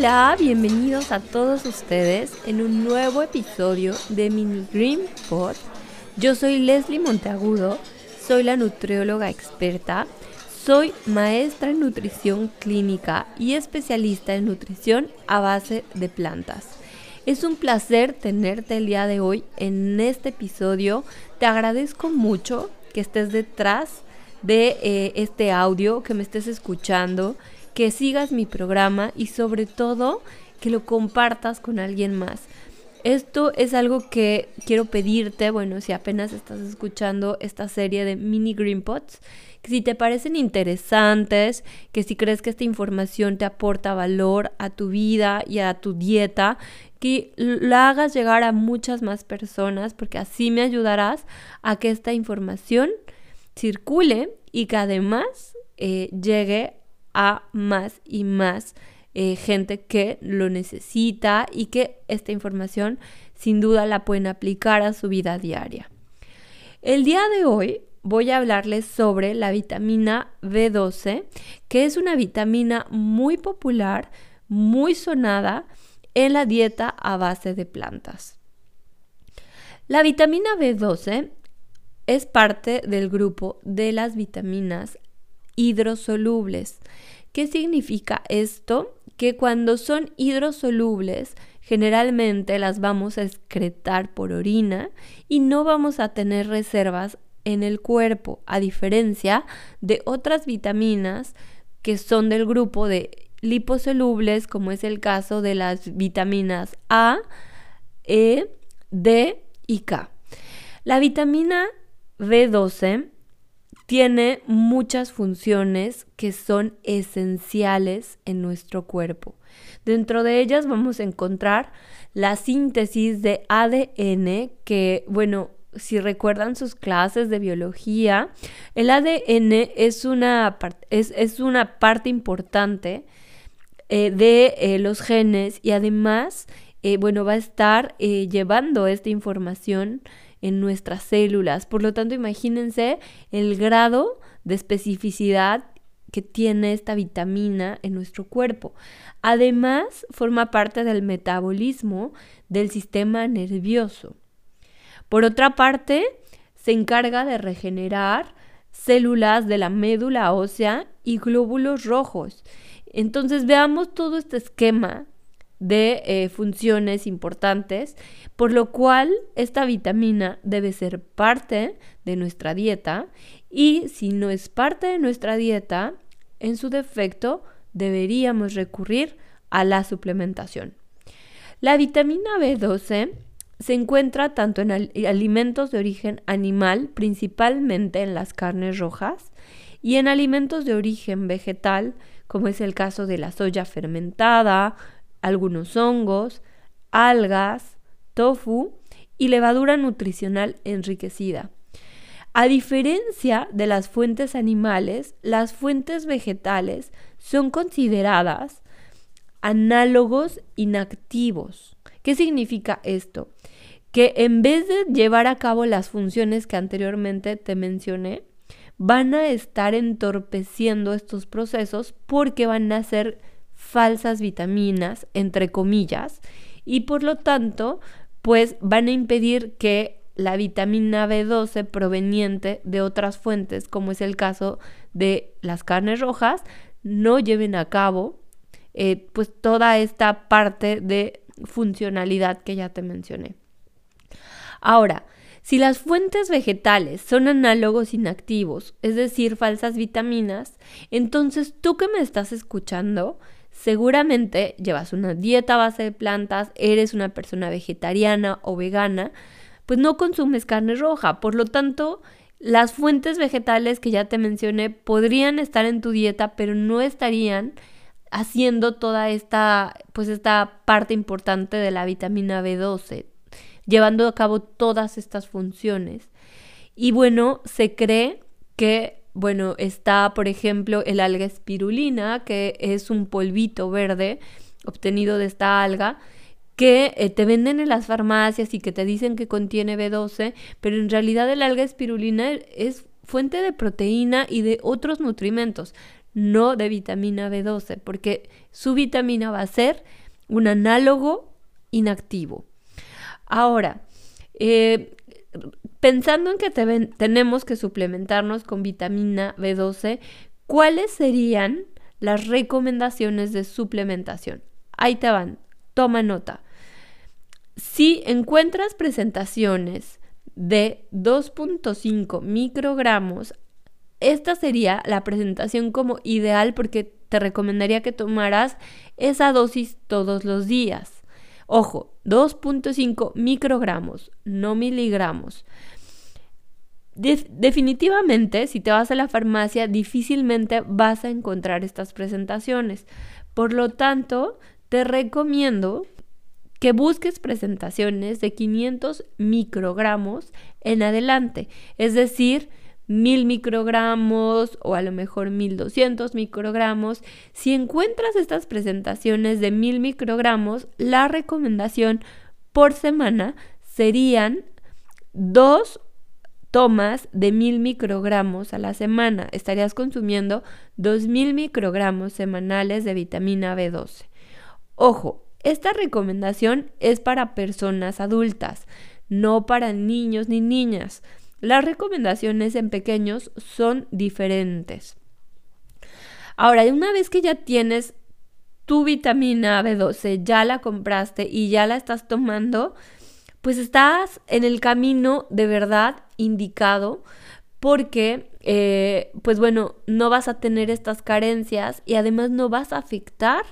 Hola, bienvenidos a todos ustedes en un nuevo episodio de Mini Green Pod. Yo soy Leslie Monteagudo, soy la nutrióloga experta, soy maestra en nutrición clínica y especialista en nutrición a base de plantas. Es un placer tenerte el día de hoy en este episodio. Te agradezco mucho que estés detrás de eh, este audio, que me estés escuchando que sigas mi programa y sobre todo que lo compartas con alguien más. Esto es algo que quiero pedirte, bueno, si apenas estás escuchando esta serie de mini Green Pots, que si te parecen interesantes, que si crees que esta información te aporta valor a tu vida y a tu dieta, que la hagas llegar a muchas más personas, porque así me ayudarás a que esta información circule y que además eh, llegue a más y más eh, gente que lo necesita y que esta información sin duda la pueden aplicar a su vida diaria. El día de hoy voy a hablarles sobre la vitamina B12, que es una vitamina muy popular, muy sonada en la dieta a base de plantas. La vitamina B12 es parte del grupo de las vitaminas hidrosolubles. ¿Qué significa esto? Que cuando son hidrosolubles, generalmente las vamos a excretar por orina y no vamos a tener reservas en el cuerpo, a diferencia de otras vitaminas que son del grupo de liposolubles, como es el caso de las vitaminas A, E, D y K. La vitamina B12 tiene muchas funciones que son esenciales en nuestro cuerpo. Dentro de ellas vamos a encontrar la síntesis de ADN, que bueno, si recuerdan sus clases de biología, el ADN es una, es, una parte importante eh, de eh, los genes y además, eh, bueno, va a estar llevando esta información en nuestras células. Por lo tanto, imagínense el grado de especificidad que tiene esta vitamina en nuestro cuerpo. Además, forma parte del metabolismo del sistema nervioso. Por otra parte, se encarga de regenerar células de la médula ósea y glóbulos rojos. Entonces veamos todo este esquema de eh, funciones importantes, por lo cual esta vitamina debe ser parte de nuestra dieta y si no es parte de nuestra dieta, en su defecto deberíamos recurrir a la suplementación. La vitamina B12 se encuentra tanto en alimentos de origen animal, principalmente en las carnes rojas, y en alimentos de origen vegetal, como es el caso de la soya fermentada, algunos hongos, algas, tofu y levadura nutricional enriquecida. A diferencia de las fuentes animales, las fuentes vegetales son consideradas análogos inactivos. ¿Qué significa esto? Que en vez de llevar a cabo las funciones que anteriormente te mencioné, van a estar entorpeciendo estos procesos porque van a ser falsas vitaminas, entre comillas, y por lo tanto, pues van a impedir que la vitamina B12 proveniente de otras fuentes, como es el caso de las carnes rojas, no lleven a cabo eh, pues toda esta parte de funcionalidad que ya te mencioné. Ahora, si las fuentes vegetales son análogos inactivos, es decir, falsas vitaminas, entonces tú que me estás escuchando, seguramente llevas una dieta base de plantas, eres una persona vegetariana o vegana, pues no consumes carne roja. Por lo tanto, las fuentes vegetales que ya te mencioné podrían estar en tu dieta, pero no estarían haciendo toda esta, pues esta parte importante de la vitamina B12, llevando a cabo todas estas funciones. Y bueno, se cree que bueno, está, por ejemplo, el alga espirulina, que es un polvito verde obtenido de esta alga, que eh, te venden en las farmacias y que te dicen que contiene B12, pero en realidad el alga espirulina es fuente de proteína y de otros nutrimentos. no de vitamina B12, porque su vitamina va a ser un análogo inactivo. Ahora, eh, pensando en que tenemos que suplementarnos con vitamina B12, ¿cuáles serían las recomendaciones de suplementación? Ahí te van, toma nota. Si encuentras presentaciones de 2.5 microgramos, esta sería la presentación como ideal porque te recomendaría que tomaras esa dosis todos los días. Ojo, 2.5 microgramos, no miligramos. definitivamente, si te vas a la farmacia, difícilmente vas a encontrar estas presentaciones. Por lo tanto, te recomiendo que busques presentaciones de 500 microgramos en adelante, es decir, 1000 microgramos o a lo mejor 1200 microgramos. Si encuentras estas presentaciones de 1000 microgramos, la recomendación por semana serían dos tomas de 1000 microgramos a la semana. Estarías consumiendo 2000 microgramos semanales de vitamina B12. Ojo, esta recomendación es para personas adultas, no para niños ni niñas. Las recomendaciones en pequeños son diferentes. Ahora, una vez que ya tienes tu vitamina B12, ya la compraste y ya la estás tomando, pues estás en el camino de verdad indicado porque, eh, pues bueno, no vas a tener estas carencias y además no vas a afectar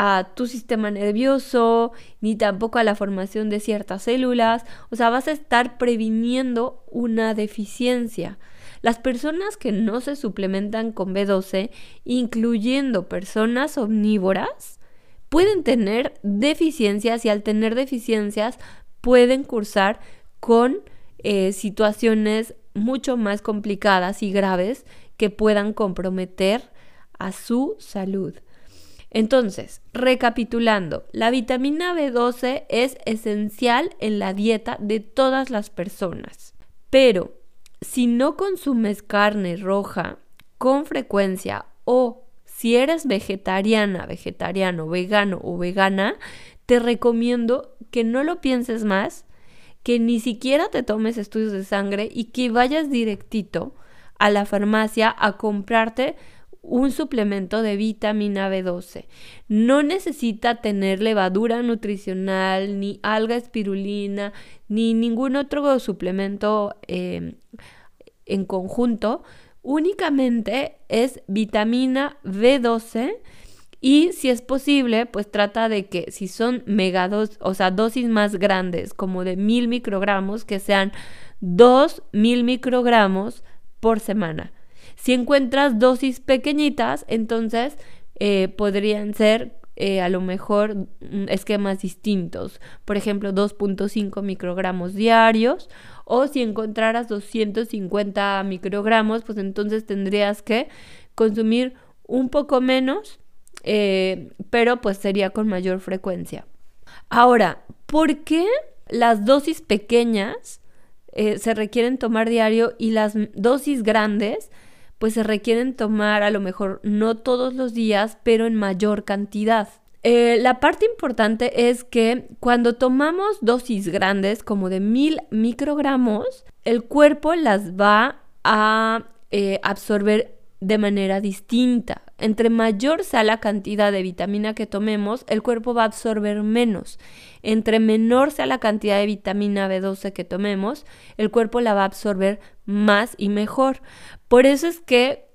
a tu sistema nervioso, ni tampoco a la formación de ciertas células. O sea, vas a estar previniendo una deficiencia. Las personas que no se suplementan con B12, incluyendo personas omnívoras, pueden tener deficiencias y al tener deficiencias pueden cursar con eh, situaciones mucho más complicadas y graves que puedan comprometer a su salud. Entonces, recapitulando, la vitamina B12 es esencial en la dieta de todas las personas, pero si no consumes carne roja con frecuencia o si eres vegetariana, vegetariano, vegano o vegana, te recomiendo que no lo pienses más, que ni siquiera te tomes estudios de sangre y que vayas directito a la farmacia a comprarte un suplemento de vitamina B12. No necesita tener levadura nutricional, ni alga espirulina, ni ningún otro suplemento em, en conjunto. Únicamente es vitamina B12 y si es posible, pues trata de que si son megados, o sea, dosis más grandes, como de mil microgramos, que sean dos mil microgramos por semana. Si encuentras dosis pequeñitas, entonces eh, podrían ser eh, a lo mejor mm, esquemas distintos. Por ejemplo, 2.5 microgramos diarios. O si encontraras 250 microgramos, pues entonces tendrías que consumir un poco menos, eh, pero pues sería con mayor frecuencia. Ahora, ¿por qué las dosis pequeñas se requieren tomar diario y las dosis grandes pues se requieren tomar a lo mejor no todos los días, pero en mayor cantidad. Eh, la parte importante es que cuando tomamos dosis grandes, como de mil microgramos, el cuerpo las va a eh, absorber de manera distinta. Entre mayor sea la cantidad de vitamina que tomemos, el cuerpo va a absorber menos. Entre menor sea la cantidad de vitamina B12 que tomemos, el cuerpo la va a absorber más y mejor. Por eso es que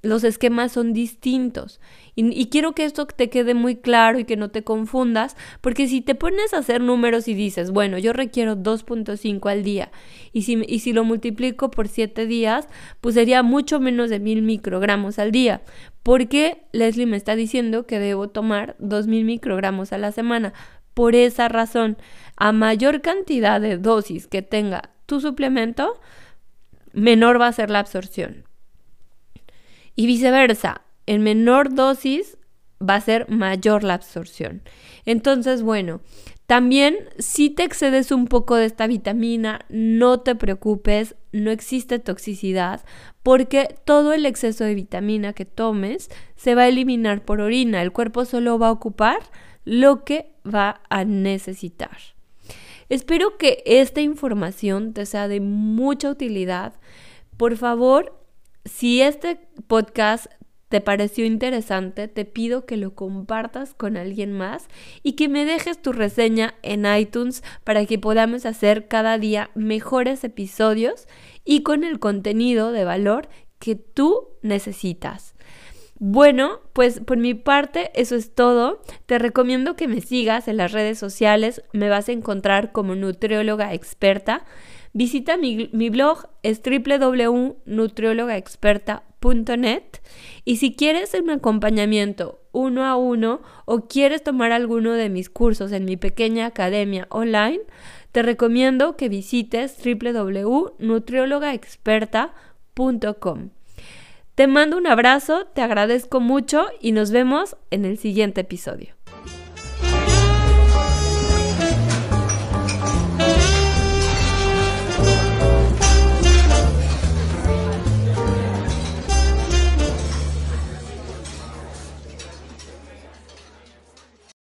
los esquemas son distintos. Y, quiero que esto te quede muy claro y que no te confundas, porque si te pones a hacer números y dices, bueno, yo requiero 2.5 al día, y si, y si lo multiplico por 7 días, pues sería mucho menos de 1000 microgramos al día. porque Leslie me está diciendo que debo tomar 2000 microgramos a la semana? Por esa razón, a mayor cantidad de dosis que tenga tu suplemento, menor va a ser la absorción. Y viceversa, en menor dosis va a ser mayor la absorción. Entonces, bueno, también si te excedes un poco de esta vitamina, no te preocupes, no existe toxicidad porque todo el exceso de vitamina que tomes se va a eliminar por orina. El cuerpo solo va a ocupar lo que va a necesitar. Espero que esta información te sea de mucha utilidad. Por favor, si este podcast te pareció interesante, te pido que lo compartas con alguien más y que me dejes tu reseña en iTunes para que podamos hacer cada día mejores episodios y con el contenido de valor que tú necesitas. Bueno, pues por mi parte eso es todo. Te recomiendo que me sigas en las redes sociales. Me vas a encontrar como nutrióloga experta. Visita mi, blog, es y si quieres un acompañamiento uno a uno o quieres tomar alguno de mis cursos en mi pequeña academia online, te recomiendo que visites www.nutriólogaexperta.com. Te mando un abrazo, te agradezco mucho y nos vemos en el siguiente episodio.